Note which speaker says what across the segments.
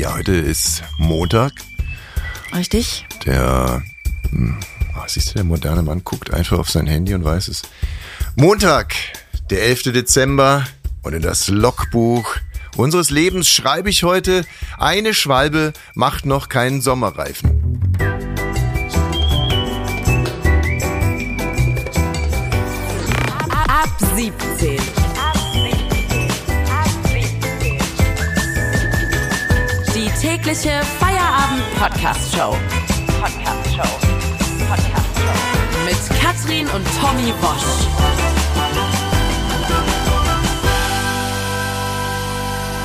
Speaker 1: Ja, heute ist Montag.
Speaker 2: Richtig.
Speaker 1: Der, was siehst du, der moderne Mann guckt einfach auf sein Handy und weiß es. Montag, der 11. Dezember und in das Logbuch unseres Lebens schreibe ich heute, eine Schwalbe macht noch keinen Sommerreifen.
Speaker 2: Ab 17. tägliche Feierabend-Podcast-Show. Podcast-Show. Podcast-Show. Mit Katrin und Tommy Bosch.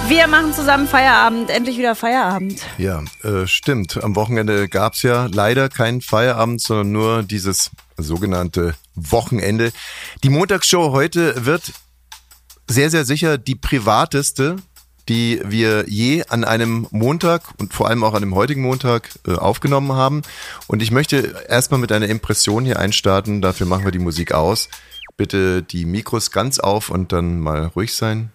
Speaker 2: Wir machen zusammen Feierabend, endlich wieder Feierabend.
Speaker 1: Ja, äh, stimmt. Am Wochenende gab's ja leider keinen Feierabend, sondern nur dieses sogenannte Wochenende. Die Montagsshow heute wird sehr, sehr sicher die privateste, die wir je an einem Montag und vor allem auch an dem heutigen Montag äh, aufgenommen haben. Und ich möchte erstmal mit einer Impression hier einstarten. Dafür machen wir die Musik aus. Bitte die Mikros ganz auf und dann mal ruhig sein.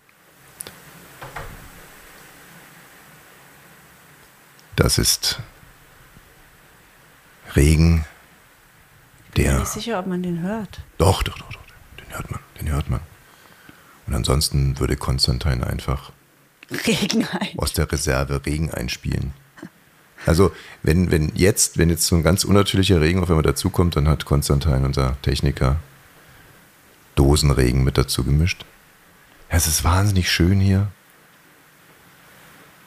Speaker 1: Das ist Regen,
Speaker 2: Ich bin
Speaker 1: der.
Speaker 2: nicht sicher, ob man den hört.
Speaker 1: Doch, doch, doch, doch. Den hört man, den hört man. Und ansonsten würde Konstantin einfach
Speaker 2: Regen ein.
Speaker 1: aus der Reserve Regen einspielen. Also, wenn, wenn jetzt, wenn jetzt so ein ganz unnatürlicher Regen auf einmal dazukommt, dann hat Konstantin, unser Techniker, Dosenregen mit dazu gemischt. Es ist wahnsinnig schön hier.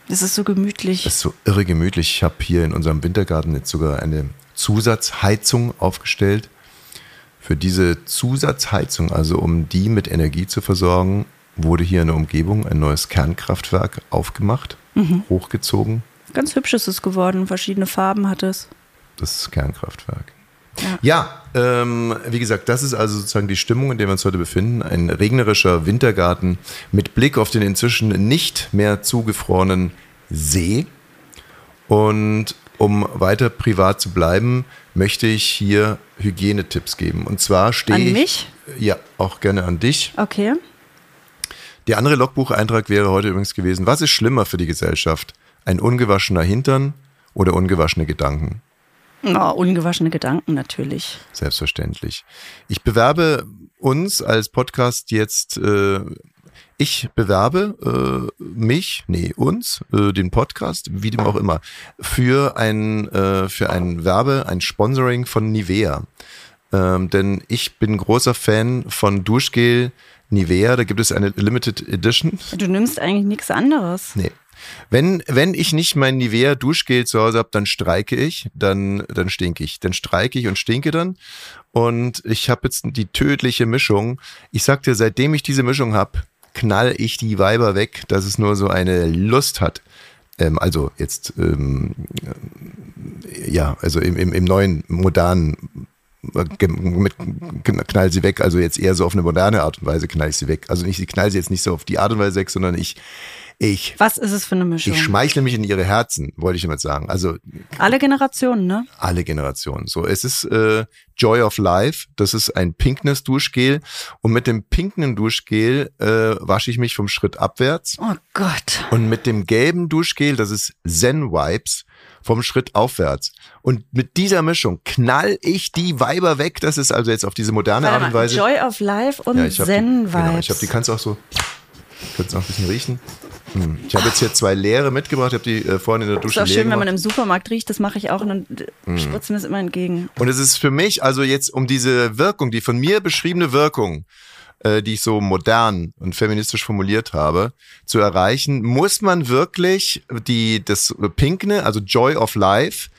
Speaker 2: Es ist so gemütlich.
Speaker 1: Es ist so irre gemütlich. Ich habe hier in unserem Wintergarten jetzt sogar eine Zusatzheizung aufgestellt. Für diese Zusatzheizung, also um die mit Energie zu versorgen, wurde hier in der Umgebung ein neues Kernkraftwerk aufgemacht, hochgezogen.
Speaker 2: Ganz hübsch ist es geworden. Verschiedene Farben hat es.
Speaker 1: Das Kernkraftwerk.
Speaker 2: Ja.
Speaker 1: Ja, ähm, wie gesagt, das ist also sozusagen die Stimmung, in der wir uns heute befinden. Ein regnerischer Wintergarten mit Blick auf den inzwischen nicht mehr zugefrorenen See. Und um weiter privat zu bleiben, möchte ich hier Hygienetipps geben. Und zwar stehe
Speaker 2: An
Speaker 1: ich.
Speaker 2: mich?
Speaker 1: Ja, auch gerne an dich.
Speaker 2: Okay.
Speaker 1: Der andere Logbucheintrag wäre heute übrigens gewesen: Was ist schlimmer für die Gesellschaft? Ein ungewaschener Hintern oder ungewaschene Gedanken?
Speaker 2: Oh, ungewaschene Gedanken natürlich.
Speaker 1: Selbstverständlich. Ich bewerbe uns als Podcast jetzt, äh, ich bewerbe äh, mich, nee, uns, äh, den Podcast, wie dem auch immer, für ein, äh, für ein Werbe, ein Sponsoring von Nivea. Ähm, denn ich bin großer Fan von Duschgel Nivea, da gibt es eine Limited Edition.
Speaker 2: Du nimmst eigentlich nichts anderes.
Speaker 1: Nee. Wenn, wenn ich nicht mein Nivea Duschgel zu Hause habe, dann streike ich, dann, dann stinke ich. Dann streike ich und stinke dann. Und ich habe jetzt die tödliche Mischung. Ich sag dir, seitdem ich diese Mischung habe, knall ich die Weiber weg, dass es nur so eine Lust hat. Ähm, also jetzt, ähm, äh, ja, also im, im, im neuen, modernen mit, knall sie weg, also jetzt eher so auf eine moderne Art und Weise knall ich sie weg. Also nicht, ich knall sie jetzt nicht so auf die Art und Weise weg, sondern ich, ich
Speaker 2: Was ist es für eine Mischung?
Speaker 1: ich schmeichle mich in ihre Herzen, wollte ich damit sagen. Also
Speaker 2: Alle Generationen, ne?
Speaker 1: alle Generationen. So, es ist äh, Joy of Life. Das ist ein pinknes Duschgel und mit dem pinken Duschgel äh, wasche ich mich vom Schritt abwärts
Speaker 2: Oh Gott.
Speaker 1: und mit dem gelben Duschgel, das ist Zen Wipes, vom Schritt aufwärts. Und mit dieser Mischung knall ich die Weiber weg. Das ist also jetzt auf diese moderne Art und Weise.
Speaker 2: Joy of Life und
Speaker 1: Ja, ich hab die,
Speaker 2: Zen-Vibes.
Speaker 1: genau, ich habe die kannst du auch so kannst auch ein bisschen riechen. Hm. Ich habe jetzt hier zwei leere mitgebracht, ich habe die äh, vorhin in der
Speaker 2: ist
Speaker 1: Dusche
Speaker 2: auch
Speaker 1: leer
Speaker 2: schön, wenn man
Speaker 1: gemacht.
Speaker 2: im Supermarkt riecht, das mache ich auch und dann
Speaker 1: Mhm.
Speaker 2: spritzen wir es immer entgegen.
Speaker 1: Und es ist für mich, also jetzt um diese Wirkung, die von mir beschriebene Wirkung, äh, die ich so modern und feministisch formuliert habe, zu erreichen, muss man wirklich die das Pinkne, also Joy of Life,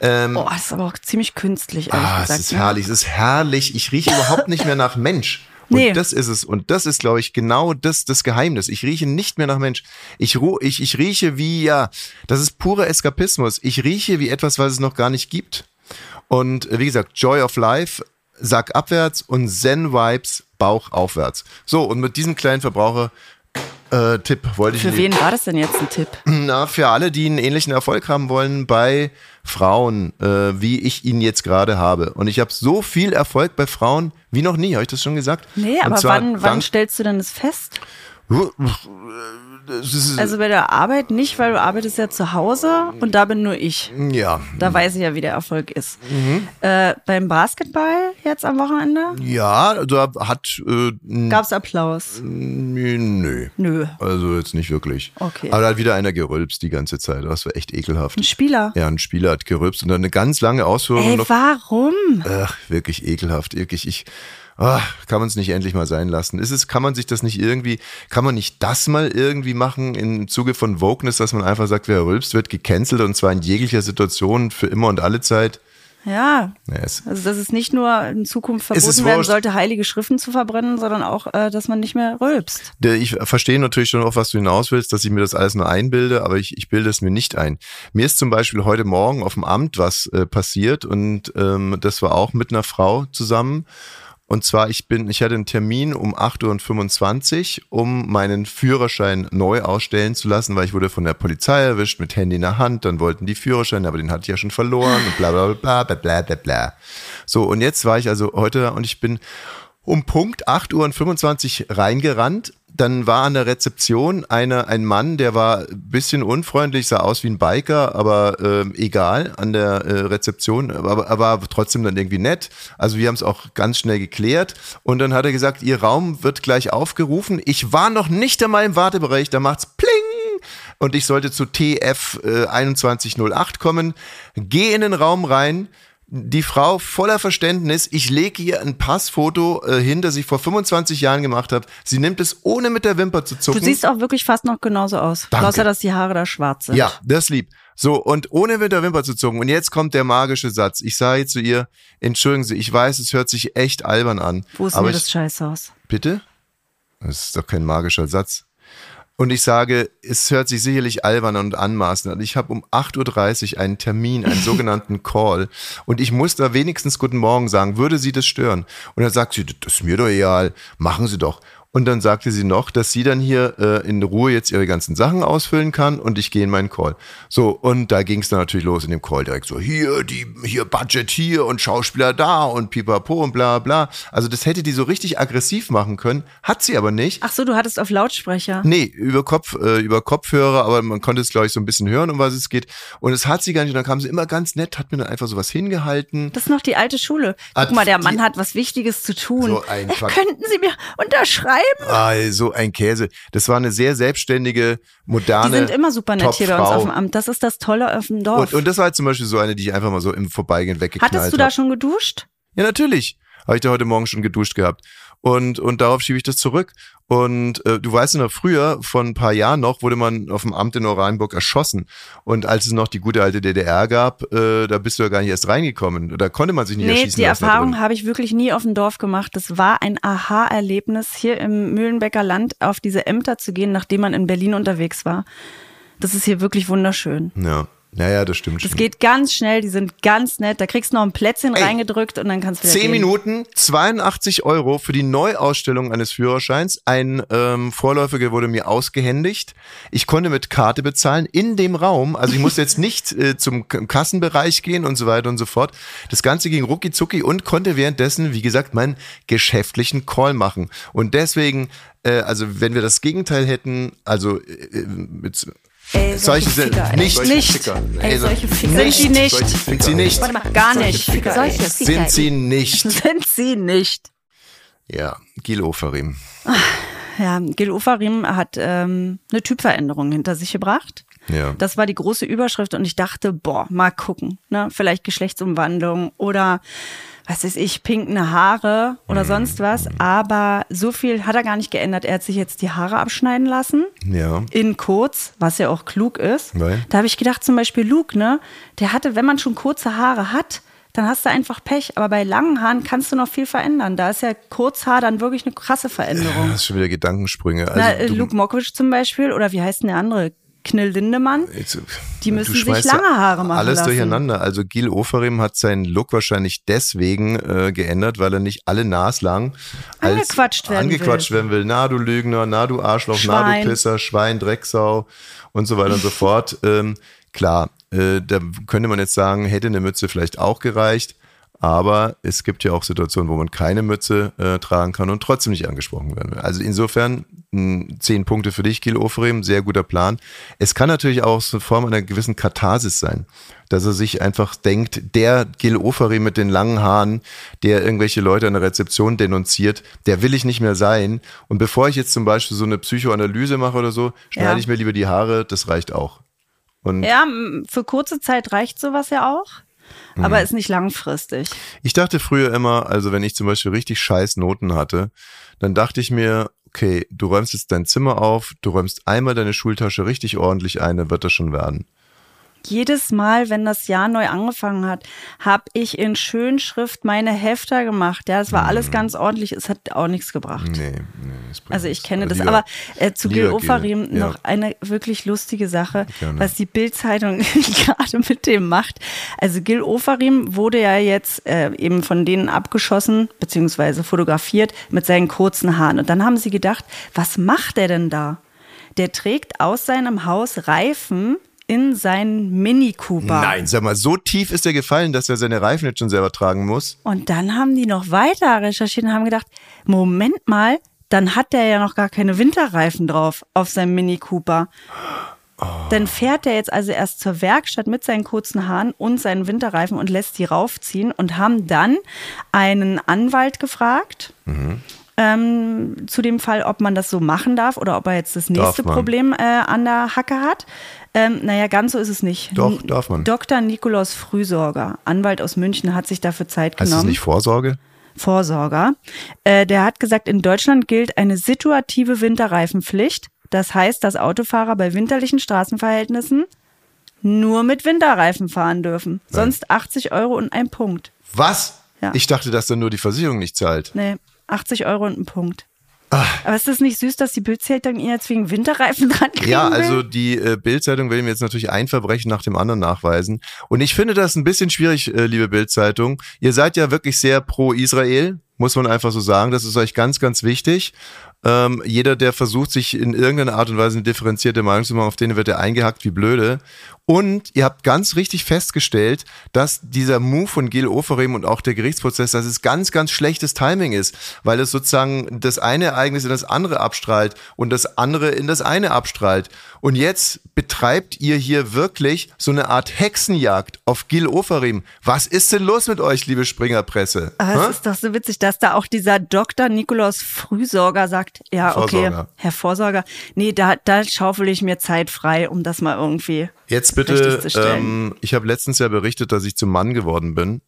Speaker 1: ähm,
Speaker 2: Oh, ist aber auch ziemlich künstlich,
Speaker 1: ah, es
Speaker 2: gesagt.
Speaker 1: ist
Speaker 2: ne?
Speaker 1: herrlich, es ist herrlich. Ich rieche überhaupt nicht mehr nach Mensch. Und
Speaker 2: Nee.
Speaker 1: das ist es. Und das ist, glaube ich, genau das, das Geheimnis. Ich rieche nicht mehr nach Mensch. Ich, ich, ich rieche wie, ja, das ist purer Eskapismus. Ich rieche wie etwas, was es noch gar nicht gibt. Und äh, wie gesagt, Joy of Life, Sack abwärts und Zen Vibes, Bauch aufwärts. So, und mit diesem kleinen Verbraucher äh, Tipp wollte ich
Speaker 2: Für wen war das denn jetzt ein Tipp?
Speaker 1: na, für alle, die einen ähnlichen Erfolg haben wollen bei Frauen, äh, wie ich ihn jetzt gerade habe. Und ich habe so viel Erfolg bei Frauen wie noch nie, habe ich das schon gesagt?
Speaker 2: Nee,
Speaker 1: Und
Speaker 2: aber wann, wann stellst du denn das fest?
Speaker 1: Es
Speaker 2: Also bei der Arbeit nicht, weil du arbeitest ja zu Hause und da bin nur ich.
Speaker 1: ja,
Speaker 2: Da weiß ich ja, wie der Erfolg ist.
Speaker 1: Mhm.
Speaker 2: Äh, beim Basketball jetzt am Wochenende
Speaker 1: ja, da hat äh, n-
Speaker 2: gab's Applaus.
Speaker 1: nö.
Speaker 2: Nö.
Speaker 1: Also jetzt nicht wirklich.
Speaker 2: Okay.
Speaker 1: Aber da hat wieder einer gerülpst die ganze Zeit. Das war echt ekelhaft.
Speaker 2: Ein Spieler.
Speaker 1: Ja, ein Spieler hat gerülpst und dann eine ganz lange Ausführung
Speaker 2: Ey,
Speaker 1: noch.
Speaker 2: warum?
Speaker 1: Ach, wirklich ekelhaft. Wirklich, ich. Ach, kann man es nicht endlich mal sein lassen? Ist es, kann man sich das nicht irgendwie, kann man nicht das mal irgendwie machen im Zuge von Wokeness, dass man einfach sagt, wer rülpst, wird gecancelt und zwar in jeglicher Situation für immer und alle Zeit?
Speaker 2: Ja.
Speaker 1: Ja,
Speaker 2: Also dass es nicht nur in Zukunft verboten werden sollte, heilige Schriften zu verbrennen, sondern auch, äh, dass man nicht mehr rülpst.
Speaker 1: Ich verstehe natürlich schon auf was du hinaus willst, dass ich mir das alles nur einbilde, aber ich, ich bilde es mir nicht ein. Mir ist zum Beispiel heute Morgen auf dem Amt was äh, passiert und ähm, das war auch mit einer Frau zusammen. Und zwar, ich bin, ich hatte einen Termin um 8.25 Uhr, um meinen Führerschein neu ausstellen zu lassen, weil ich wurde von der Polizei erwischt mit Handy in der Hand, dann wollten die Führerschein, aber den hatte ich ja schon verloren und bla bla bla bla bla bla bla. So, und jetzt war ich also heute da und ich bin um Punkt 8 Uhr und 25 reingerannt. Dann war an der Rezeption eine, ein Mann, der war ein bisschen unfreundlich, sah aus wie ein Biker, aber ähm, egal, an der äh, Rezeption, aber, aber war trotzdem dann irgendwie nett. Also wir haben es auch ganz schnell geklärt. Und dann hat er gesagt, Ihr Raum wird gleich aufgerufen. Ich war noch nicht einmal im Wartebereich, da macht's pling und ich sollte zu TF äh, 2108 kommen. Geh in den Raum rein. Die Frau voller Verständnis, ich lege ihr ein Passfoto äh, hin, das ich vor 25 Jahren gemacht habe. Sie nimmt es ohne mit der Wimper zu zucken.
Speaker 2: Du siehst auch wirklich fast noch genauso aus.
Speaker 1: Danke.
Speaker 2: Außer, dass die Haare da schwarz sind.
Speaker 1: ja, das lieb. So, und ohne mit der Wimper zu zucken. Und jetzt kommt der magische Satz. Ich sage zu ihr, entschuldigen Sie, ich weiß, es hört sich echt albern an.
Speaker 2: Wo ist
Speaker 1: ich,
Speaker 2: das Scheißhaus?
Speaker 1: Bitte? Das ist doch kein magischer Satz. Und ich sage, es hört sich sicherlich albern und anmaßend an. Ich habe um 8.30 Uhr einen Termin, einen sogenannten Call. Und ich muss da wenigstens Guten Morgen sagen. Würde Sie das stören? Und dann sagt sie, das ist mir doch egal. Machen Sie doch. Und dann sagte sie noch, dass sie dann hier äh, in Ruhe jetzt ihre ganzen Sachen ausfüllen kann und ich gehe in meinen Call. So, und da ging es dann natürlich los in dem Call direkt so, hier, die, hier Budget hier und Schauspieler da und pipapo und bla bla. Also das hätte die so richtig aggressiv machen können, hat sie aber nicht.
Speaker 2: Ach so, du hattest auf Lautsprecher.
Speaker 1: Nee, über Kopf, äh, über Kopfhörer, aber man konnte es, glaube ich, so ein bisschen hören, um was es geht. Und es hat sie gar nicht. Und dann kam sie immer ganz nett, hat mir dann einfach sowas hingehalten.
Speaker 2: Das ist noch die alte Schule.
Speaker 1: Hat
Speaker 2: Guck mal, der Mann hat was Wichtiges zu tun.
Speaker 1: So ein
Speaker 2: Äh,
Speaker 1: Quatsch.
Speaker 2: Könnten Sie mir unterschreiben?
Speaker 1: Ah, so ein Käse. Das war eine sehr selbstständige, moderne.
Speaker 2: Die sind immer super nett hier bei uns auf dem Amt. Das ist das Tolle auf dem Dorf.
Speaker 1: Und, und das war halt zum Beispiel so eine, die ich einfach mal so im Vorbeigehen weggeknallt
Speaker 2: Hattest du da
Speaker 1: hab.
Speaker 2: schon geduscht?
Speaker 1: Ja, natürlich. Habe ich da heute Morgen schon geduscht gehabt. Und, und darauf schiebe ich das zurück. Und äh, du weißt ja noch, früher, vor ein paar Jahren noch, wurde man auf dem Amt in Oranienburg erschossen. Und als es noch die gute alte DDR gab, äh, da bist du ja gar nicht erst reingekommen. Da konnte man sich nicht
Speaker 2: Nee,
Speaker 1: erschießen
Speaker 2: die
Speaker 1: lassen.
Speaker 2: Erfahrung habe ich wirklich nie auf dem Dorf gemacht. Das war ein Aha-Erlebnis, hier im Mühlenbecker Land auf diese Ämter zu gehen, nachdem man in Berlin unterwegs war. Das ist hier wirklich wunderschön.
Speaker 1: Ja. Ja, ja, das stimmt
Speaker 2: Das
Speaker 1: schon.
Speaker 2: geht ganz schnell, die sind ganz nett. Da kriegst du noch ein Plätzchen
Speaker 1: Ey,
Speaker 2: reingedrückt und dann kannst du wieder
Speaker 1: Zehn
Speaker 2: gehen.
Speaker 1: Minuten, 82 Euro für die Neuausstellung eines Führerscheins. Ein ähm, Vorläufiger wurde mir ausgehändigt. Ich konnte mit Karte bezahlen in dem Raum. Also ich musste jetzt nicht äh, zum Kassenbereich gehen und so weiter und so fort. Das Ganze ging rucki zucki und konnte währenddessen, wie gesagt, meinen geschäftlichen Call machen. Und deswegen, äh, also wenn wir das Gegenteil hätten, also äh, mit
Speaker 2: Ey,
Speaker 1: solche
Speaker 2: solche
Speaker 1: sind
Speaker 2: Ficker,
Speaker 1: nicht,
Speaker 2: Nicht.
Speaker 1: Ficker.
Speaker 2: Ey,
Speaker 1: so-
Speaker 2: solche Ficker. Sind sie nicht.
Speaker 1: Solche Sind sie nicht.
Speaker 2: Warte mal, gar nicht.
Speaker 3: Solche Ficker.
Speaker 1: Sind sie nicht.
Speaker 2: Sind sie nicht.
Speaker 1: Ja, Gil Oferim.
Speaker 2: Ja, Gil Ofarim hat ähm, eine Typveränderung hinter sich gebracht.
Speaker 1: Ja.
Speaker 2: Das war die große Überschrift und ich dachte, boah, mal gucken, ne? Vielleicht Geschlechtsumwandlung oder was weiß ich, pinkende Haare oder
Speaker 1: Mhm.
Speaker 2: sonst was. Aber so viel hat er gar nicht geändert. Er hat sich jetzt die Haare abschneiden lassen.
Speaker 1: Ja.
Speaker 2: In kurz, was ja auch klug ist.
Speaker 1: Weil?
Speaker 2: Da habe ich gedacht, zum Beispiel Luke, ne? Der hatte, wenn man schon kurze Haare hat, dann hast du einfach Pech. Aber bei langen Haaren kannst du noch viel verändern. Da ist ja Kurzhaar dann wirklich eine krasse Veränderung.
Speaker 1: Das ist schon wieder Gedankensprünge. Also,
Speaker 2: Na, Luke Mockridge zum Beispiel, oder wie heißt denn der andere? Knill Lindemann.
Speaker 1: Jetzt,
Speaker 2: Die müssen sich lange Haare machen
Speaker 1: Alles
Speaker 2: lassen.
Speaker 1: durcheinander. Also Gil Oferim hat seinen Look wahrscheinlich deswegen äh, geändert, weil er nicht alle naslang
Speaker 2: Angequatscht werden
Speaker 1: angequatscht werden will. Na du Lügner, na du Arschloch, na
Speaker 2: Schwein.
Speaker 1: du Pisser, Schwein, Drecksau und so weiter und so fort. Ähm, klar, äh, da könnte man jetzt sagen, hätte eine Mütze vielleicht auch gereicht. Aber es gibt ja auch Situationen, wo man keine Mütze äh, tragen kann und trotzdem nicht angesprochen werden will. Also insofern mh, zehn Punkte für dich, Gil Oferim, sehr guter Plan. Es kann natürlich auch so eine Form einer gewissen Katharsis sein, dass er sich einfach denkt, der Gil Oferim mit den langen Haaren, der irgendwelche Leute an der Rezeption denunziert, der will ich nicht mehr sein. Und bevor ich jetzt zum Beispiel so eine Psychoanalyse mache oder so, schneide
Speaker 2: Ja.
Speaker 1: ich mir lieber die Haare, das reicht auch. Und
Speaker 2: Ja, für kurze Zeit reicht sowas ja auch, aber
Speaker 1: Mhm.
Speaker 2: ist nicht langfristig.
Speaker 1: Ich dachte früher immer, also wenn ich zum Beispiel richtig scheiß Noten hatte, dann dachte ich mir, okay, du räumst jetzt dein Zimmer auf, du räumst einmal deine Schultasche richtig ordentlich ein, dann wird das schon werden.
Speaker 2: Jedes Mal, wenn das Jahr neu angefangen hat, habe ich in Schönschrift meine Hefter gemacht. Ja, es war alles ganz ordentlich. Es hat auch nichts gebracht.
Speaker 1: Nee, nee,
Speaker 2: Also ich kenne das,
Speaker 1: lieber-
Speaker 2: aber äh, zu Gil Ofarim
Speaker 1: ja.
Speaker 2: noch eine wirklich lustige Sache,
Speaker 1: Gerne.
Speaker 2: was die Bild-Zeitung gerade mit dem macht. Also Gil Ofarim wurde ja jetzt äh, eben von denen abgeschossen beziehungsweise fotografiert mit seinen kurzen Haaren. Und dann haben sie gedacht, was macht der denn da? Der trägt aus seinem Haus Reifen in seinen Mini Cooper.
Speaker 1: Nein, sag mal, so tief ist er gefallen, dass er seine Reifen jetzt schon selber tragen muss.
Speaker 2: Und dann haben die noch weiter recherchiert und haben gedacht, Moment mal, dann hat der ja noch gar keine Winterreifen drauf auf seinem Mini Cooper. Dann fährt er jetzt also erst zur Werkstatt mit seinen kurzen Haaren und seinen Winterreifen und lässt die raufziehen und haben dann einen Anwalt gefragt. Ähm, zu dem Fall, ob man das so machen darf oder ob er jetzt das nächste. Problem äh, an der Hacke hat. Ähm, naja, ganz so ist es nicht.
Speaker 1: Doch, darf man.
Speaker 2: Dr. Nikolaus Frühsorger, Anwalt aus München, hat sich dafür Zeit
Speaker 1: Heißt das
Speaker 2: genommen.
Speaker 1: nicht Vorsorge?
Speaker 2: Vorsorger. Äh, der hat gesagt, in Deutschland gilt eine situative Winterreifenpflicht. Das heißt, dass Autofahrer bei winterlichen Straßenverhältnissen nur mit Winterreifen fahren dürfen. Sonst 80 Euro und ein Punkt.
Speaker 1: Was?
Speaker 2: Ja.
Speaker 1: Ich dachte, dass dann nur die Versicherung nicht zahlt.
Speaker 2: Nee, 80 Euro und ein Punkt.
Speaker 1: Ah.
Speaker 2: Aber ist das nicht süß, dass die Bildzeitung ihr jetzt wegen Winterreifen dran kriegen
Speaker 1: Ja, also die äh, Bild-Zeitung will mir jetzt natürlich ein Verbrechen nach dem anderen nachweisen. Und ich finde das ein bisschen schwierig, äh, liebe Bild-Zeitung. Ihr seid ja wirklich sehr pro Israel, muss man einfach so sagen. Das ist euch ganz, ganz wichtig. Ähm, jeder, der versucht, sich in irgendeiner Art und Weise eine differenzierte Meinung zu machen, auf den wird er eingehackt wie blöde. Und ihr habt ganz richtig festgestellt, dass dieser Move von Gil Oferim und auch der Gerichtsprozess, dass es ganz, ganz schlechtes Timing ist, weil es sozusagen das eine Ereignis in das andere abstrahlt und das andere in das eine abstrahlt. Und jetzt betreibt ihr hier wirklich so eine Art Hexenjagd auf Gil Oferim. Was ist denn los mit euch, liebe Springerpresse?
Speaker 2: Es ist doch so witzig, dass da auch dieser Dr. Nikolaus Frühsorger sagt, ja, okay,
Speaker 1: Vorsorger.
Speaker 2: Herr Vorsorger, nee, da, da schaufel ich mir Zeit frei, um das mal irgendwie.
Speaker 1: Jetzt
Speaker 2: richtig
Speaker 1: bitte,
Speaker 2: zu stellen.
Speaker 1: ähm, ich habe letztens ja berichtet, dass ich zum Mann geworden bin.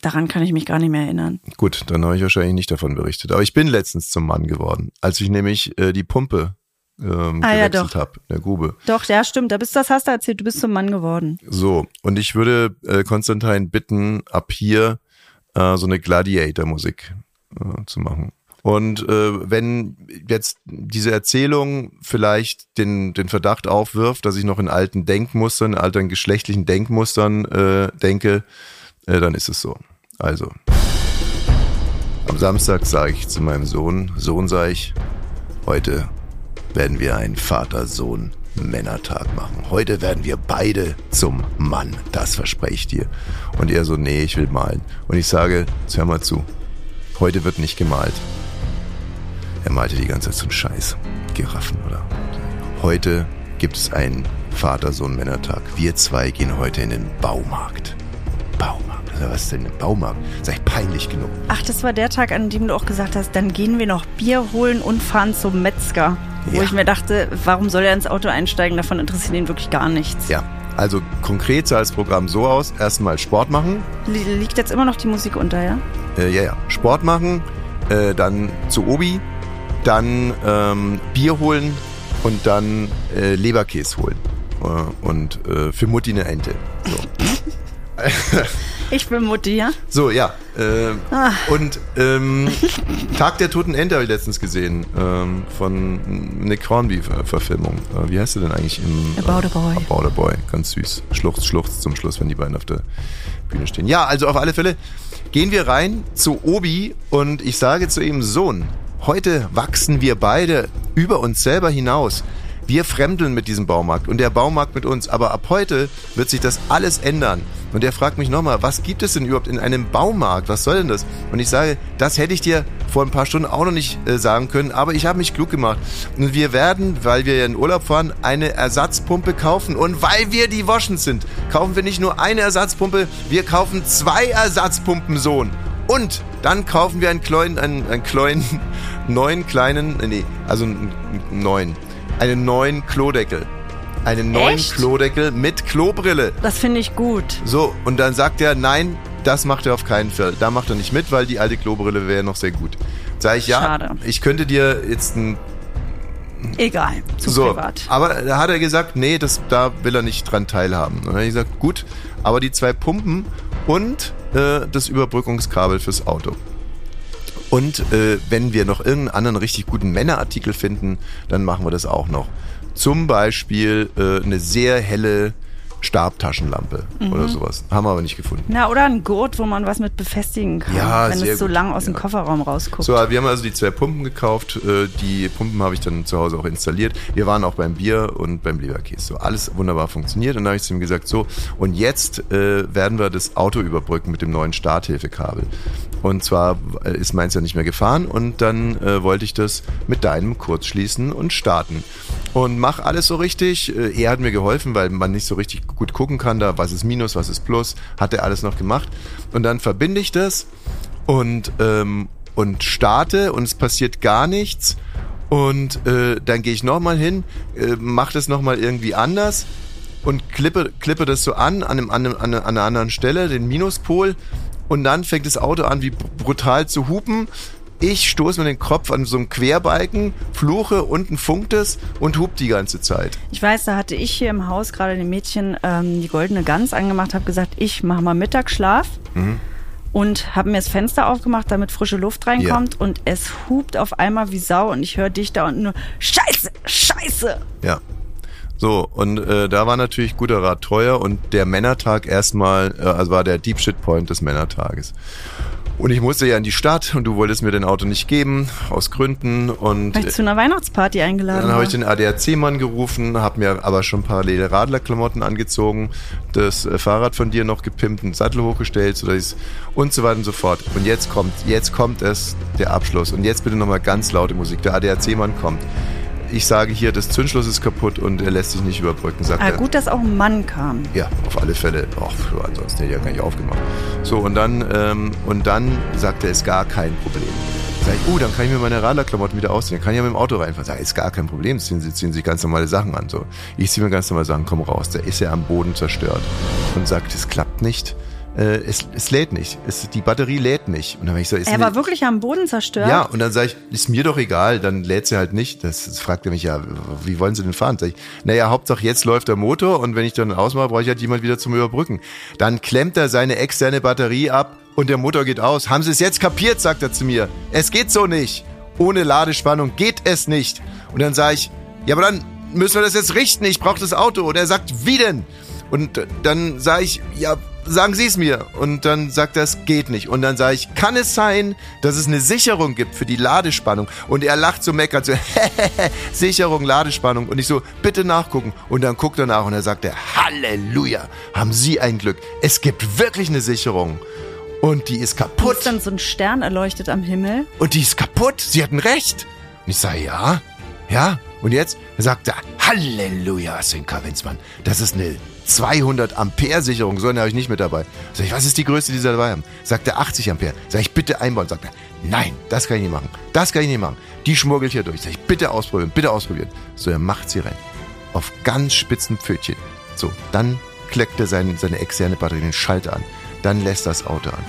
Speaker 2: Daran kann ich mich gar nicht mehr erinnern.
Speaker 1: Gut, dann habe ich wahrscheinlich nicht davon berichtet. Aber ich bin letztens zum Mann geworden, als ich nämlich äh, die Pumpe ähm,
Speaker 2: Ah, ja,
Speaker 1: gewechselt
Speaker 2: doch.
Speaker 1: habe, der Grube.
Speaker 2: Doch, ja, stimmt. Da bist, das hast du erzählt. Du bist zum Mann geworden.
Speaker 1: So, und ich würde äh, Konstantin bitten, ab hier äh, so eine Gladiator-Musik äh, zu machen. Und äh, wenn jetzt diese Erzählung vielleicht den, den Verdacht aufwirft, dass ich noch in alten Denkmustern, in alten geschlechtlichen Denkmustern äh, denke, äh, dann ist es so. Also, am Samstag sage ich zu meinem Sohn, Sohn sage ich, heute werden wir einen Vater-Sohn-Männertag machen. Heute werden wir beide zum Mann. Das verspreche ich dir. Und er so, nee, ich will malen. Und ich sage, hör mal zu. Heute wird nicht gemalt. Er malte die ganze Zeit so einen Scheiß. Giraffen, oder? Heute gibt es einen Vater-Sohn-Männertag. Wir zwei gehen heute in den Baumarkt. Baumarkt. Also, was ist denn ein Baumarkt? Ich peinlich genug.
Speaker 2: Ach, das war der Tag, an dem du auch gesagt hast, dann gehen wir noch Bier holen und fahren zum Metzger. Wo
Speaker 1: Ja.
Speaker 2: ich mir dachte, warum soll er ins Auto einsteigen? Davon interessiert ihn wirklich gar nichts.
Speaker 1: Ja, also konkret sah das Programm so aus. Erstmal Sport machen.
Speaker 2: Li- Liegt jetzt immer noch die Musik unter, ja?
Speaker 1: Äh, ja, ja. Sport machen, äh, dann zu Obi, dann ähm, Bier holen und dann äh, Leberkäse holen. Äh, und äh, für Mutti eine Ente. So,
Speaker 2: Ich bin Mutti, ja?
Speaker 1: so ja. Äh,
Speaker 2: Ah.
Speaker 1: Und ähm, Tag der Toten Ente habe ich letztens gesehen. Ähm, von Nick Hornby-Verfilmung. Äh, wie heißt du denn eigentlich im
Speaker 2: About a Boy.
Speaker 1: About a Boy. Ganz süß. Schluchz, Schluchz zum Schluss, wenn die beiden auf der Bühne stehen. Ja, also auf alle Fälle gehen wir rein zu Obi und ich sage zu ihm, Sohn, heute wachsen wir beide über uns selber hinaus. Wir fremdeln mit diesem Baumarkt und der Baumarkt mit uns. Aber ab heute wird sich das alles ändern. Und er fragt mich nochmal, was gibt es denn überhaupt in einem Baumarkt? Was soll denn das? Und ich sage, das hätte ich dir vor ein paar Stunden auch noch nicht äh, sagen können, aber ich habe mich klug gemacht. Und wir werden, weil wir ja in Urlaub fahren, eine Ersatzpumpe kaufen. Und weil wir die Waschen sind, kaufen wir nicht nur eine Ersatzpumpe, wir kaufen zwei Ersatzpumpen, Sohn. Und dann kaufen wir einen kleinen, einen, einen kleinen, neuen kleinen, nee, also einen neuen, einen neuen Klodeckel. Einen neuen
Speaker 2: Echt?
Speaker 1: Klodeckel mit Klobrille.
Speaker 2: Das finde ich gut.
Speaker 1: So, und dann sagt er, nein, das macht er auf keinen Fall. Da macht er nicht mit, weil die alte Klobrille wäre noch sehr gut. Sag ich, ja,
Speaker 2: Schade.
Speaker 1: ich könnte dir jetzt ein
Speaker 2: Egal, zu
Speaker 1: so,
Speaker 2: privat.
Speaker 1: aber da hat er gesagt, nee, das, da will er nicht dran teilhaben. Und dann habe ich gesagt, gut, aber die zwei Pumpen und äh, das Überbrückungskabel fürs Auto. Und äh, wenn wir noch irgendeinen anderen richtig guten Männerartikel finden, dann machen wir das auch noch. Zum Beispiel äh, eine sehr helle Stabtaschenlampe
Speaker 2: Mhm.
Speaker 1: oder sowas. Haben wir aber nicht gefunden.
Speaker 2: Na, oder ein Gurt, wo man was mit befestigen kann,
Speaker 1: Ja,
Speaker 2: wenn es so
Speaker 1: gut.
Speaker 2: lang aus dem
Speaker 1: Ja.
Speaker 2: Kofferraum rausguckt.
Speaker 1: So, wir haben also die zwei Pumpen gekauft. Äh, Die Pumpen habe ich dann zu Hause auch installiert. Wir waren auch beim Bier und beim Leberkäse. So, alles wunderbar funktioniert. Und dann habe ich zu ihm gesagt, so, und jetzt äh, werden wir das Auto überbrücken mit dem neuen Starthilfekabel. Und zwar äh, ist meins ja nicht mehr gefahren und dann äh, wollte ich das mit deinem kurz schließen und starten. Und mach alles so richtig. Äh, Er hat mir geholfen, weil man nicht so richtig gut gucken kann, da was ist Minus, was ist Plus, hat er alles noch gemacht. Und dann verbinde ich das und, ähm, und starte und es passiert gar nichts. Und äh, dann gehe ich nochmal hin, äh, mache das nochmal irgendwie anders und klippe, klippe das so an, an, einem, an, einem, an einer anderen Stelle, den Minuspol. Und dann fängt das Auto an, wie brutal zu hupen. Ich stoße mir den Kopf an so einem Querbalken, fluche, unten funkt es und hupt die ganze Zeit.
Speaker 2: Ich weiß, da hatte ich hier im Haus gerade dem Mädchen ähm, die goldene Gans angemacht, habe gesagt, ich mache mal Mittagsschlaf
Speaker 1: Mhm.
Speaker 2: und habe mir das Fenster aufgemacht, damit frische Luft reinkommt und es hupt auf einmal wie Sau und ich höre dich da unten nur Scheiße, Scheiße.
Speaker 1: Ja. So, und äh, da war natürlich guter Rat teuer und der Männertag erstmal, äh, also war der Deep Shit Point des Männertages. Und ich musste ja in die Stadt und du wolltest mir dein Auto nicht geben, aus Gründen. Und
Speaker 2: Weil ich zu einer Weihnachtsparty eingeladen
Speaker 1: dann habe ich den ADAC-Mann gerufen, habe mir aber schon parallele Radlerklamotten angezogen, das äh, Fahrrad von dir noch gepimpt, einen Sattel hochgestellt, ich's- und so weiter und so fort. Und jetzt kommt, jetzt kommt es, der Abschluss. Und jetzt bitte nochmal ganz laute Musik. Der ADAC-Mann kommt. Ich sage hier, das Zündschloss ist kaputt und er lässt sich nicht überbrücken, sagt
Speaker 2: ah,
Speaker 1: er.
Speaker 2: gut, dass auch ein Mann kam.
Speaker 1: Ja, auf alle Fälle. Ach, ansonsten hätte ich ja gar nicht aufgemacht. So, und dann, ähm, und dann sagt er, ist gar kein Problem. Sag ich, uh, dann kann ich mir meine Radlerklamotten wieder ausziehen. Dann kann ich ja mit dem Auto reinfahren. Sag ich, ist gar kein Problem. Ziehen Sie, ziehen Sie ganz normale Sachen an. So, ich ziehe mir ganz normale Sachen, komm raus. Da ist er am Boden zerstört. Und sagt, es klappt nicht. Äh, es, es lädt nicht. Es, die Batterie lädt nicht. Und dann ich so, ist
Speaker 2: Er war wirklich am Boden zerstört.
Speaker 1: ja, und dann sage ich, ist mir doch egal, dann lädt sie halt nicht. Das, das fragt er mich ja, wie wollen sie denn fahren? Sag ich, naja, Hauptsache jetzt läuft der Motor und wenn ich dann ausmache, brauche ich halt jemand wieder zum Überbrücken. Dann klemmt er seine externe Batterie ab und der Motor geht aus. Haben Sie es jetzt kapiert, sagt er zu mir. Es geht so nicht. Ohne Ladespannung geht es nicht. Und dann sage ich, ja, aber dann müssen wir das jetzt richten. Ich brauche das Auto. Und er sagt, wie denn? Und dann sage ich, ja, sagen Sie es mir. Und dann sagt er, es geht nicht. Und dann sage ich, kann es sein, dass es eine Sicherung gibt für die Ladespannung? Und er lacht so meckert so, Sicherung, Ladespannung. Und ich so, bitte nachgucken. Und dann guckt er nach und er sagt, er, Halleluja, haben Sie ein Glück. Es gibt wirklich eine Sicherung. Und die ist kaputt.
Speaker 2: Ist dann so ein Stern erleuchtet am Himmel.
Speaker 1: Und die ist kaputt. Sie hatten recht. Und ich sage, ja, ja. Und jetzt sagt er, Halleluja, Sinka Winzmann. Das ist eine 200 Ampere Sicherung. So eine habe ich nicht mit dabei. Sag ich, was ist die größte, die Sie dabei haben? Sagt er, 80 Ampere. Sag ich, bitte einbauen. Sagt er, nein, das kann ich nicht machen. Das kann ich nicht machen. Die schmuggelt hier durch. Sag ich, bitte ausprobieren, bitte ausprobieren. So, er macht sie rein. Auf ganz spitzen Pfötchen. So, dann kleckt er sein, seine externe Batterie den Schalter an. Dann lässt das Auto an.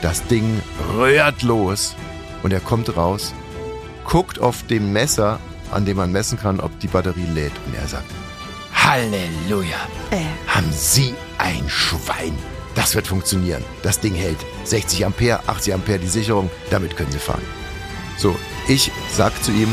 Speaker 1: Das Ding rührt los und er kommt raus, guckt auf dem Messer, an dem man messen kann, ob die Batterie lädt. Und er sagt, Halleluja,
Speaker 2: Äh.
Speaker 1: haben Sie ein Schwein. Das wird funktionieren. Das Ding hält 60 Ampere, 80 Ampere die Sicherung. Damit können Sie fahren. So, ich sag zu ihm,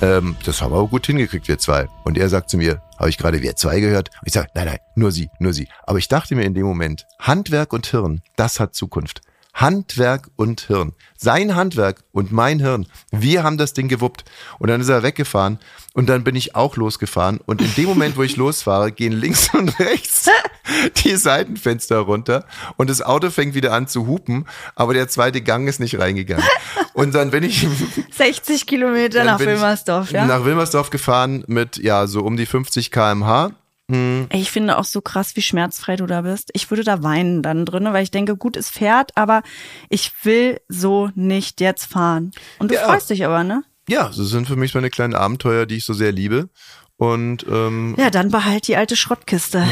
Speaker 1: ähm, das haben wir aber gut hingekriegt, wir zwei. Und er sagt zu mir, habe ich gerade wir zwei gehört? Und ich sage, nein, nein, nur Sie, nur Sie. Aber ich dachte mir in dem Moment, Handwerk und Hirn, das hat Zukunft. Handwerk und Hirn. Sein Handwerk und mein Hirn. Wir haben das Ding gewuppt. Und dann ist er weggefahren und dann bin ich auch losgefahren. Und in dem Moment, wo ich losfahre, gehen links und rechts die Seitenfenster runter und das Auto fängt wieder an zu hupen, aber der zweite Gang ist nicht reingegangen. Und dann bin ich
Speaker 2: 60 Kilometer nach Wilmersdorf, ja?
Speaker 1: Nach Wilmersdorf gefahren mit, ja, so um die 50 kmh
Speaker 2: hm. Ich finde auch so krass, wie schmerzfrei du da bist. Ich würde da weinen dann drin, weil ich denke, gut, es fährt, aber ich will so nicht jetzt fahren. Und du ja. freust dich aber, ne?
Speaker 1: Ja, das sind für mich meine kleinen Abenteuer, die ich so sehr liebe. Und ähm,
Speaker 2: ja, dann behalt die alte Schrottkiste.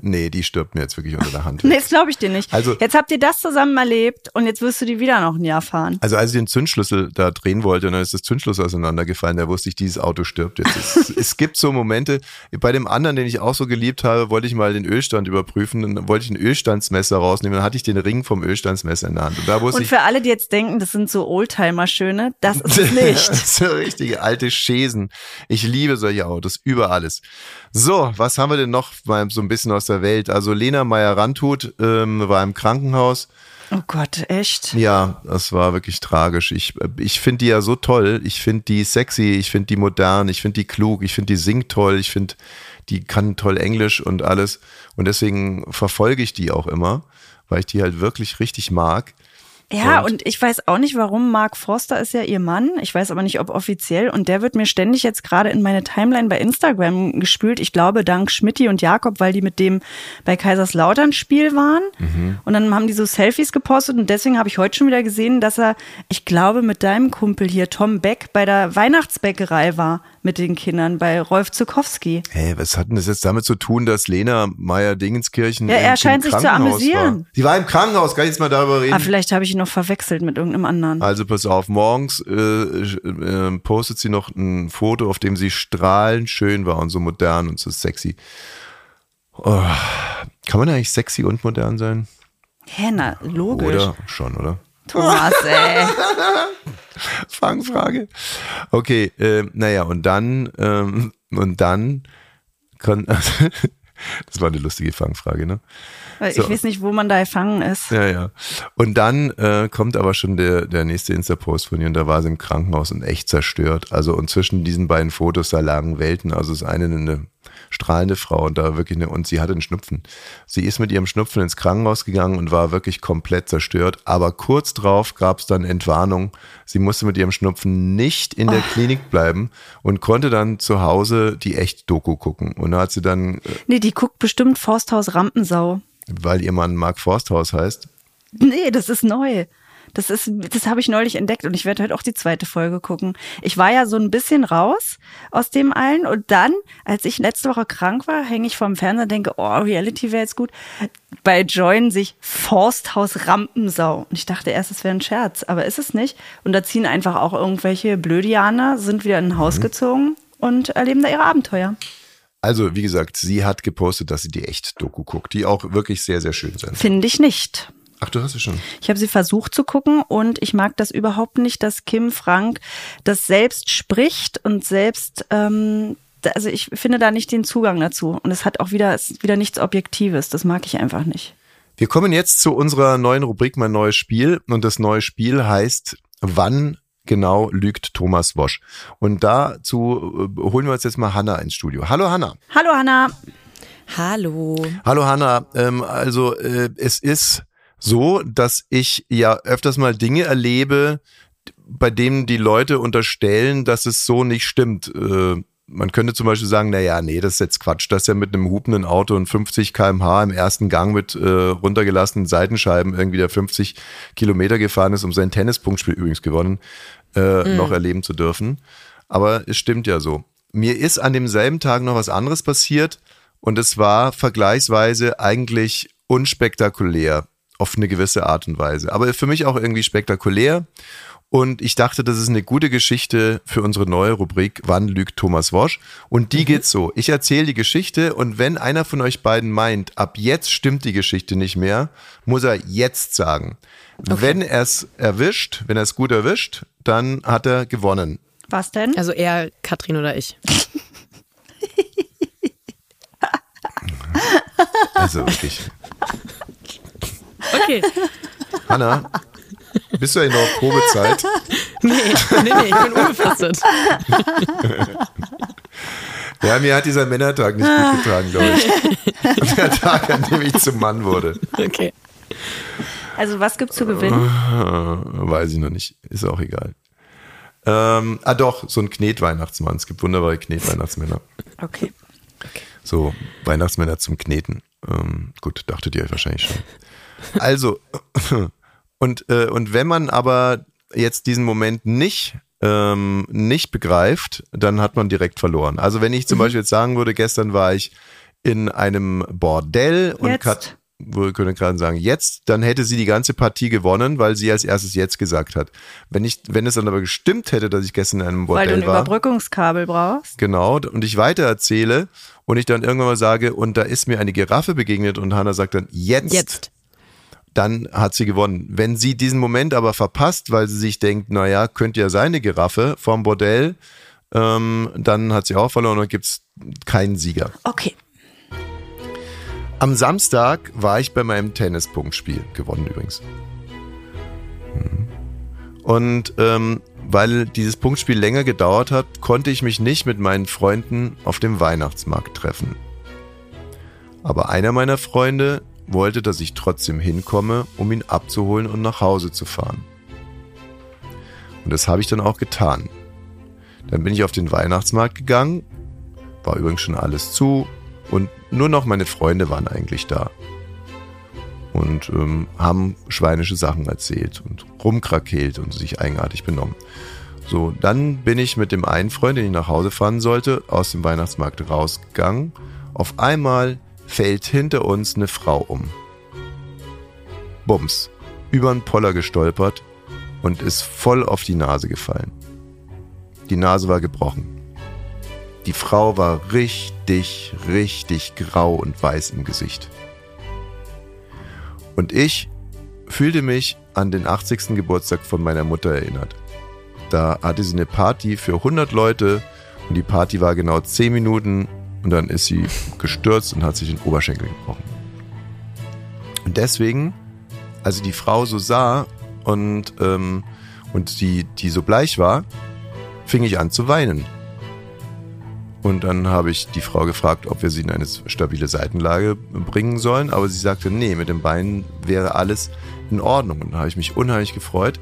Speaker 1: Nee, die stirbt mir jetzt wirklich unter der Hand.
Speaker 2: nee, das glaube ich dir nicht. Also, jetzt habt ihr das zusammen erlebt und jetzt wirst du die wieder noch ein Jahr fahren.
Speaker 1: Also als ich den Zündschlüssel da drehen wollte, dann ist das Zündschlüssel auseinandergefallen, da wusste ich, dieses Auto stirbt jetzt. es, es gibt so Momente, bei dem anderen, den ich auch so geliebt habe, wollte ich mal den Ölstand überprüfen, dann wollte ich ein Ölstandsmesser rausnehmen, dann hatte ich den Ring vom Ölstandsmesser in der Hand.
Speaker 2: Und, da wusste und für alle, die jetzt denken, das sind so Oldtimer-Schöne, das ist es nicht. das
Speaker 1: sind richtige alte Schäsen. Ich liebe solche Autos über alles. So, was haben wir denn noch mal so ein bisschen aus der Welt? Also Lena Meyer-Randhut ähm, war im Krankenhaus.
Speaker 2: Oh Gott, echt?
Speaker 1: Ja, das war wirklich tragisch. Ich, ich finde die ja so toll. Ich finde die sexy, ich finde die modern, ich finde die klug, ich finde die singt toll, ich finde, die kann toll Englisch und alles. Und deswegen verfolge ich die auch immer, weil ich die halt wirklich richtig mag.
Speaker 2: Ja, und, und, ich weiß auch nicht, warum. Mark Forster ist ja ihr Mann. Ich weiß aber nicht, ob offiziell. Und der wird mir ständig jetzt gerade in meine Timeline bei Instagram gespült. Ich glaube, dank Schmidti und Jakob, weil die mit dem bei Kaiserslautern Spiel waren. Mhm. Und dann haben die so Selfies gepostet. Und deswegen habe ich heute schon wieder gesehen, dass er, ich glaube, mit deinem Kumpel hier, Tom Beck, bei der Weihnachtsbäckerei war mit den Kindern bei Rolf Zukowski.
Speaker 1: Hey, was hat denn das jetzt damit zu tun, dass Lena Meyer-Dingenskirchen
Speaker 2: Ja, er scheint sich zu amüsieren.
Speaker 1: War? Sie war im Krankenhaus, kann ich jetzt mal darüber reden?
Speaker 2: Ah, vielleicht habe ich ihn noch verwechselt mit irgendeinem anderen.
Speaker 1: Also pass auf, morgens äh, äh, postet sie noch ein Foto, auf dem sie strahlend schön war und so modern und so sexy. Oh, kann man eigentlich sexy und modern sein?
Speaker 2: Hä, na, logisch.
Speaker 1: Oder? Schon, oder?
Speaker 2: Thomas, ey.
Speaker 1: Fangfrage. Okay, äh, naja, und dann, ähm, und dann kann, das war eine lustige Fangfrage, ne?
Speaker 2: Weil so. ich weiß nicht, wo man da gefangen ist.
Speaker 1: Ja, ja. Und dann äh, kommt aber schon der, der nächste Insta-Post von ihr und da war sie im Krankenhaus und echt zerstört. Also und zwischen diesen beiden Fotos, da lagen Welten. Also das eine eine strahlende Frau und da wirklich eine, und sie hatte einen Schnupfen. Sie ist mit ihrem Schnupfen ins Krankenhaus gegangen und war wirklich komplett zerstört. Aber kurz drauf gab es dann Entwarnung. Sie musste mit ihrem Schnupfen nicht in der oh. Klinik bleiben und konnte dann zu Hause die echt Doku gucken. Und da hat sie dann. Äh,
Speaker 2: nee, die guckt bestimmt Forsthaus Rampensau.
Speaker 1: Weil ihr Mann Mark Forsthaus heißt?
Speaker 2: Nee, das ist neu. Das ist, das habe ich neulich entdeckt und ich werde heute auch die zweite Folge gucken. Ich war ja so ein bisschen raus aus dem allen und dann, als ich letzte Woche krank war, hänge ich vorm Fernseher und denke, oh, Reality wäre jetzt gut. Bei Join sich Forsthaus Rampensau. Und ich dachte erst, es wäre ein Scherz, aber ist es nicht. Und da ziehen einfach auch irgendwelche Blödianer, sind wieder in ein Haus mhm. gezogen und erleben da ihre Abenteuer.
Speaker 1: Also, wie gesagt, sie hat gepostet, dass sie die echt Doku guckt, die auch wirklich sehr, sehr schön sind.
Speaker 2: Finde ich nicht.
Speaker 1: Ach, du hast sie schon.
Speaker 2: Ich habe sie versucht zu gucken und ich mag das überhaupt nicht, dass Kim Frank das selbst spricht und selbst, ähm, also ich finde da nicht den Zugang dazu. Und es hat auch wieder, es ist wieder nichts Objektives. Das mag ich einfach nicht.
Speaker 1: Wir kommen jetzt zu unserer neuen Rubrik, mein neues Spiel. Und das neue Spiel heißt, wann genau lügt Thomas Wosch? Und dazu äh, holen wir uns jetzt mal Hanna ins Studio. Hallo Hanna.
Speaker 2: Hallo Hanna.
Speaker 3: Hallo.
Speaker 1: Hallo Hanna. Ähm, also äh, es ist so, dass ich ja öfters mal Dinge erlebe, bei denen die Leute unterstellen, dass es so nicht stimmt. Äh, man könnte zum Beispiel sagen, naja, nee, das ist jetzt Quatsch, dass er mit einem hupenden Auto und 50 kmh im ersten Gang mit äh, runtergelassenen Seitenscheiben irgendwie der 50 Kilometer gefahren ist, um sein Tennispunktspiel übrigens gewonnen, äh, mhm. noch erleben zu dürfen. Aber es stimmt ja so. Mir ist an demselben Tag noch was anderes passiert und es war vergleichsweise eigentlich unspektakulär auf eine gewisse Art und Weise. Aber für mich auch irgendwie spektakulär. Und ich dachte, das ist eine gute Geschichte für unsere neue Rubrik Wann lügt Thomas Wosch? Und die mhm. geht so. Ich erzähle die Geschichte und wenn einer von euch beiden meint, ab jetzt stimmt die Geschichte nicht mehr, muss er jetzt sagen. Okay. Wenn er es erwischt, wenn er es gut erwischt, dann hat er gewonnen.
Speaker 2: Was denn?
Speaker 3: Also er, Katrin oder ich.
Speaker 1: Also wirklich.
Speaker 3: Okay.
Speaker 1: Hanna, Bist du eigentlich noch auf Probezeit?
Speaker 3: Nee, nee, nee, ich bin unbefristet.
Speaker 1: Ja, mir hat dieser Männertag nicht gut getan, glaube ich. Der Tag, an dem ich zum Mann wurde.
Speaker 3: Okay.
Speaker 2: Also was gibt's zu gewinnen?
Speaker 1: Äh, Weiß ich noch nicht. Ist auch egal. Ähm, ah doch, so ein Knetweihnachtsmann. Es gibt wunderbare Knetweihnachtsmänner.
Speaker 2: Okay.
Speaker 1: So, Weihnachtsmänner zum Kneten. Ähm, gut, dachtet ihr euch wahrscheinlich schon. Also, und, äh, und wenn man aber jetzt diesen Moment nicht, ähm, nicht begreift, dann hat man direkt verloren. Also wenn ich zum Beispiel jetzt sagen würde, gestern war ich in einem Bordell und. Kat, wir können gerade sagen, jetzt, dann hätte sie die ganze Partie gewonnen, weil sie als erstes jetzt gesagt hat. Wenn ich, wenn es dann aber gestimmt hätte, dass ich gestern in einem
Speaker 2: Weil du
Speaker 1: Bordell
Speaker 2: ein
Speaker 1: war.
Speaker 2: Überbrückungskabel brauchst.
Speaker 1: Genau, und ich weiter erzähle und ich dann irgendwann mal sage, und da ist mir eine Giraffe begegnet und Hannah sagt dann, jetzt,
Speaker 3: Jetzt.
Speaker 1: Dann hat sie gewonnen. Wenn sie diesen Moment aber verpasst, weil sie sich denkt, naja, könnte ja sein, eine Giraffe vom Bordell, ähm, dann hat sie auch verloren und gibt's keinen Sieger.
Speaker 2: Okay.
Speaker 1: Am Samstag war ich bei meinem Tennispunktspiel, gewonnen übrigens. Mhm. Und ähm, weil dieses Punktspiel länger gedauert hat, konnte ich mich nicht mit meinen Freunden auf dem Weihnachtsmarkt treffen. Aber einer meiner Freunde wollte, dass ich trotzdem hinkomme, um ihn abzuholen und nach Hause zu fahren. Und das habe ich dann auch getan. Dann bin ich auf den Weihnachtsmarkt gegangen, war übrigens schon alles zu und nur noch meine Freunde waren eigentlich da. Und ähm, haben schweinische Sachen erzählt und rumkrakeelt und sich eigenartig benommen. So, dann bin ich mit dem einen Freund, den ich nach Hause fahren sollte, aus dem Weihnachtsmarkt rausgegangen. Auf einmal fällt hinter uns eine Frau um. Bums. Über einen Poller gestolpert und ist voll auf die Nase gefallen. Die Nase war gebrochen. Die Frau war richtig, richtig grau und weiß im Gesicht. Und ich fühlte mich an den 80. Geburtstag von meiner Mutter erinnert. Da hatte sie eine Party für 100 Leute und die Party war genau 10 Minuten und dann ist sie gestürzt und hat sich den Oberschenkel gebrochen. Und deswegen, als ich die Frau so sah und, ähm, und die, die so bleich war, fing ich an zu weinen. Und dann habe ich die Frau gefragt, ob wir sie in eine stabile Seitenlage bringen sollen. Aber sie sagte, nee, mit dem Bein wäre alles in Ordnung. Und da habe ich mich unheimlich gefreut.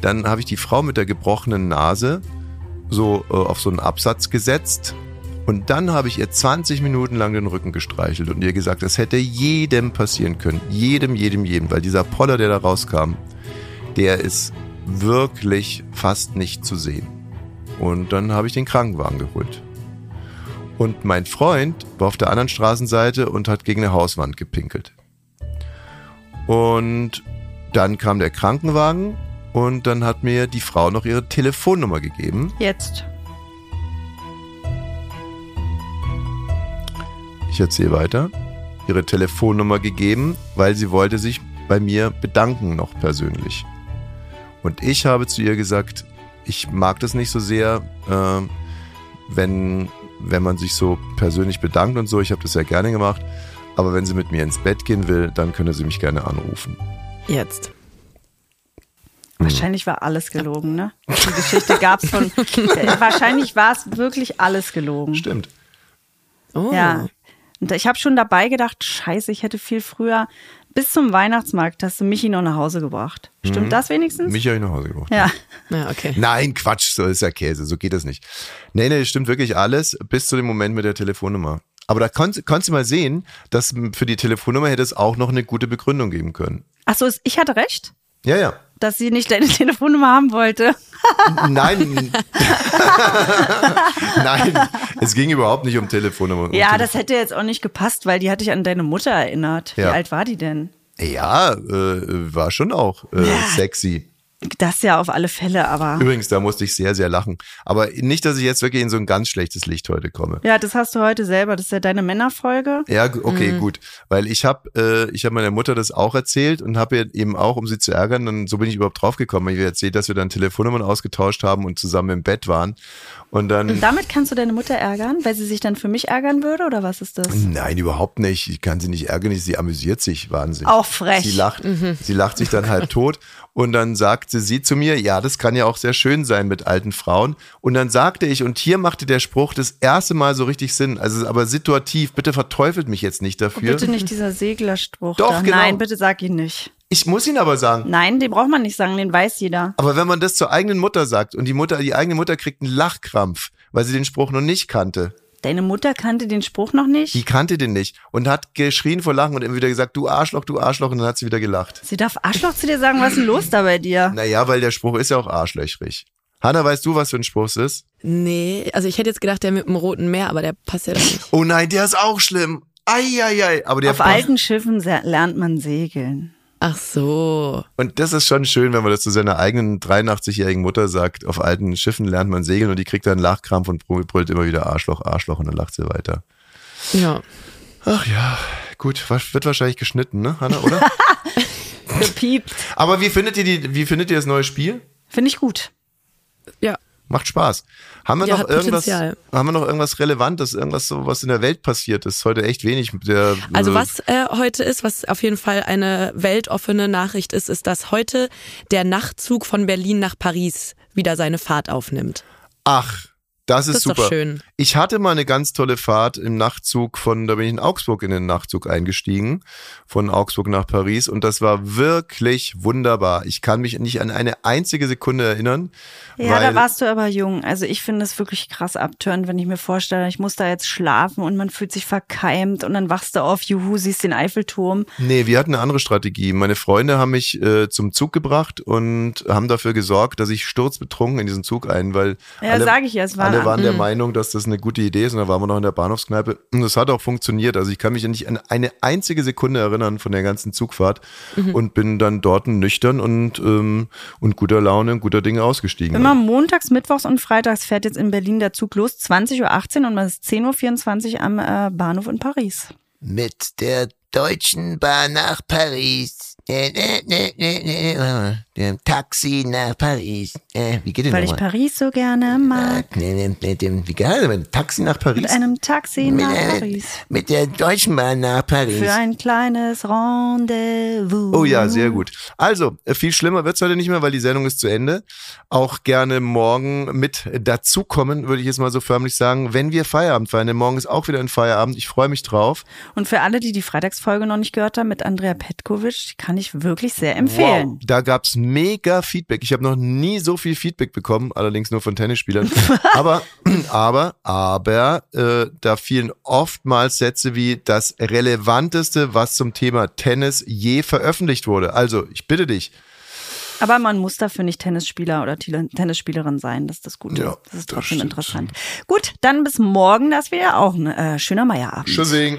Speaker 1: Dann habe ich die Frau mit der gebrochenen Nase so äh, auf so einen Absatz gesetzt. Und dann habe ich ihr 20 Minuten lang den Rücken gestreichelt und ihr gesagt, das hätte jedem passieren können. Jedem, jedem, jedem. Weil dieser Poller, der da rauskam, der ist wirklich fast nicht zu sehen. Und dann habe ich den Krankenwagen geholt. Und mein Freund war auf der anderen Straßenseite und hat gegen eine Hauswand gepinkelt. Und dann kam der Krankenwagen und dann hat mir die Frau noch ihre Telefonnummer gegeben.
Speaker 2: Jetzt.
Speaker 1: Ich erzähle weiter. Ihre Telefonnummer gegeben, weil sie wollte sich bei mir bedanken noch persönlich. Und ich habe zu ihr gesagt, ich mag das nicht so sehr, äh, wenn, wenn man sich so persönlich bedankt und so. Ich habe das sehr gerne gemacht. Aber wenn sie mit mir ins Bett gehen will, dann könne sie mich gerne anrufen.
Speaker 3: Jetzt.
Speaker 2: Wahrscheinlich war alles gelogen, ne? Die Geschichte gab's von. Äh, wahrscheinlich war es wirklich alles gelogen.
Speaker 1: Stimmt.
Speaker 3: Oh.
Speaker 2: Ja. Und ich habe schon dabei gedacht, scheiße, ich hätte viel früher bis zum Weihnachtsmarkt hast du Michi noch nach Hause gebracht. Stimmt das wenigstens?
Speaker 1: Mich habe ich nach Hause gebracht.
Speaker 2: ja.
Speaker 3: Ja, okay.
Speaker 1: Nein, Quatsch, so ist ja Käse, so geht das nicht. Nee, nee, stimmt wirklich alles, bis zu dem Moment mit der Telefonnummer. Aber da konntest, konntest du mal sehen, dass für die Telefonnummer hätte es auch noch eine gute Begründung geben können.
Speaker 2: Ach so, ich hatte recht,
Speaker 1: Ja, ja.
Speaker 2: Dass sie nicht deine Telefonnummer haben wollte.
Speaker 1: Nein. Nein, es ging überhaupt nicht um Telefonnummer. Um
Speaker 2: Ja,
Speaker 1: Telefon-
Speaker 2: das hätte jetzt auch nicht gepasst, weil die hatte ich an deine Mutter erinnert. Wie
Speaker 1: Ja.
Speaker 2: alt war die denn?
Speaker 1: Ja, äh, war schon auch äh, sexy.
Speaker 2: Das ja auf alle Fälle, aber.
Speaker 1: Übrigens, da musste ich sehr, sehr lachen. Aber nicht, dass ich jetzt wirklich in so ein ganz schlechtes Licht heute komme.
Speaker 2: Ja, das hast du heute selber. Das ist ja deine Männerfolge.
Speaker 1: Ja, okay, gut. Weil ich habe äh, ich hab meiner Mutter das auch erzählt und habe ihr eben auch, um sie zu ärgern, dann so bin ich überhaupt draufgekommen. Ich habe erzählt, dass wir dann Telefonnummern ausgetauscht haben und zusammen im Bett waren. Und dann.
Speaker 2: Und damit kannst du deine Mutter ärgern, weil sie sich dann für mich ärgern würde, oder was ist das?
Speaker 1: Nein, überhaupt nicht. Ich kann sie nicht ärgern, sie amüsiert sich wahnsinnig.
Speaker 2: Auch frech.
Speaker 1: Sie lacht, sie lacht sich dann halb tot und dann sagt sagte sie zu mir, ja, das kann ja auch sehr schön sein mit alten Frauen. Und dann sagte ich, und hier machte der Spruch das erste Mal so richtig Sinn, also aber situativ, bitte verteufelt mich jetzt nicht dafür.
Speaker 2: Bitte nicht dieser Seglerspruch.
Speaker 1: Doch,
Speaker 2: da.
Speaker 1: genau.
Speaker 2: Nein, bitte sag ihn nicht.
Speaker 1: Ich muss ihn aber sagen.
Speaker 2: Nein, den braucht man nicht sagen, den weiß jeder.
Speaker 1: Aber wenn man das zur eigenen Mutter sagt und die Mutter, die eigene Mutter kriegt einen Lachkrampf, weil sie den Spruch noch nicht kannte.
Speaker 2: Deine Mutter kannte den Spruch noch nicht?
Speaker 1: Die kannte den nicht und hat geschrien vor Lachen und immer wieder gesagt, du Arschloch, du Arschloch und dann hat sie wieder gelacht.
Speaker 2: Sie darf Arschloch zu dir sagen, was ist denn los da bei dir?
Speaker 1: Naja, weil der Spruch ist ja auch arschlöchrig. Hanna, weißt du, was für ein Spruch es ist?
Speaker 3: Nee, also ich hätte jetzt gedacht, der mit dem roten Meer, aber der passt ja doch nicht.
Speaker 1: Oh nein, der ist auch schlimm. Eieiei. Aber der
Speaker 2: Auf alten Schiffen lernt man segeln.
Speaker 3: Ach so.
Speaker 1: Und das ist schon schön, wenn man das zu seiner eigenen 83-jährigen Mutter sagt. Auf alten Schiffen lernt man segeln und die kriegt dann einen Lachkrampf und brüllt immer wieder Arschloch, Arschloch und dann lacht sie weiter.
Speaker 3: Ja.
Speaker 1: Ach ja, gut, wird wahrscheinlich geschnitten, ne, Hanna, oder?
Speaker 2: Gepiept.
Speaker 1: Aber wie findet ihr die, wie findet ihr das neue Spiel?
Speaker 2: Finde ich gut.
Speaker 3: Ja.
Speaker 1: Macht Spaß. Haben wir
Speaker 3: Ja,
Speaker 1: noch irgendwas,
Speaker 3: Potenzial.
Speaker 1: haben wir noch irgendwas Relevantes, irgendwas so, was in der Welt passiert ist? Heute echt wenig. Der,
Speaker 3: Also
Speaker 1: äh,
Speaker 3: was äh, heute ist, was auf jeden Fall eine weltoffene Nachricht ist, ist, dass heute der Nachtzug von Berlin nach Paris wieder seine Fahrt aufnimmt.
Speaker 1: Ach, das ist
Speaker 3: Das ist doch
Speaker 1: super.
Speaker 3: schön.
Speaker 1: Ich hatte mal eine ganz tolle Fahrt im Nachtzug von, da bin ich in Augsburg in den Nachtzug eingestiegen, von Augsburg nach Paris und das war wirklich wunderbar. Ich kann mich nicht an eine einzige Sekunde erinnern.
Speaker 2: Ja,
Speaker 1: weil,
Speaker 2: da warst du aber jung. Also ich finde es wirklich krass abtörend, wenn ich mir vorstelle, ich muss da jetzt schlafen und man fühlt sich verkeimt und dann wachst du auf, juhu, siehst den Eiffelturm.
Speaker 1: Nee, wir hatten eine andere Strategie. Meine Freunde haben mich äh, zum Zug gebracht und haben dafür gesorgt, dass ich sturzbetrunken in diesen Zug ein, weil
Speaker 2: Ja,
Speaker 1: alle,
Speaker 2: sag ich ja, es war
Speaker 1: alle waren der
Speaker 3: Mhm.
Speaker 1: Meinung, dass das eine gute Idee ist und da waren wir noch in der Bahnhofskneipe und das hat auch funktioniert. Also ich kann mich nicht an eine einzige Sekunde erinnern von der ganzen Zugfahrt
Speaker 2: Mhm.
Speaker 1: und bin dann dort nüchtern und, ähm, und guter Laune und guter Dinge ausgestiegen.
Speaker 2: Immer montags, mittwochs und freitags fährt jetzt in Berlin der Zug los, 20.18 Uhr und man ist 10.24 Uhr am äh, Bahnhof in Paris.
Speaker 4: mit der Deutschen Bahn nach Paris. Äh, äh, äh, Dem Taxi nach Paris. Äh, Wie geht denn
Speaker 2: Weil ich? Paris so gerne mag.
Speaker 4: Äh, Mit dem, dem, wie das? Mit dem Taxi nach Paris?
Speaker 2: Mit einem Taxi
Speaker 4: Mit,
Speaker 2: nach
Speaker 4: äh,
Speaker 2: Paris.
Speaker 4: mit der Deutschen Bahn nach Paris.
Speaker 2: Für ein kleines Rendezvous.
Speaker 1: Oh ja, sehr gut. Also, äh, viel schlimmer wird's heute nicht mehr, weil die Sendung ist zu Ende. Auch gerne morgen mit dazukommen, würde ich jetzt mal so förmlich sagen, wenn wir Feierabend feiern. Denn morgen ist auch wieder ein Feierabend. Ich freue mich drauf.
Speaker 2: Und für alle, die die Freitagsfolge noch nicht gehört haben mit Andrea Petkovic, kann ich wirklich sehr empfehlen.
Speaker 1: Wow, da gab's mega Feedback. Ich habe noch nie so viel Feedback bekommen, allerdings nur von Tennisspielern. aber, aber, aber, äh, da fielen oftmals Sätze wie das Relevanteste, was zum Thema Tennis je veröffentlicht wurde. Also, ich bitte dich.
Speaker 2: Aber man muss dafür nicht Tennisspieler oder Tennisspielerin sein. Das ist das Gute.
Speaker 1: Ja,
Speaker 2: das ist
Speaker 1: das
Speaker 2: trotzdem
Speaker 1: stimmt.
Speaker 2: interessant. Gut, dann bis morgen. Das wäre ja auch ein äh, schöner Meierabend.
Speaker 1: Tschüssing.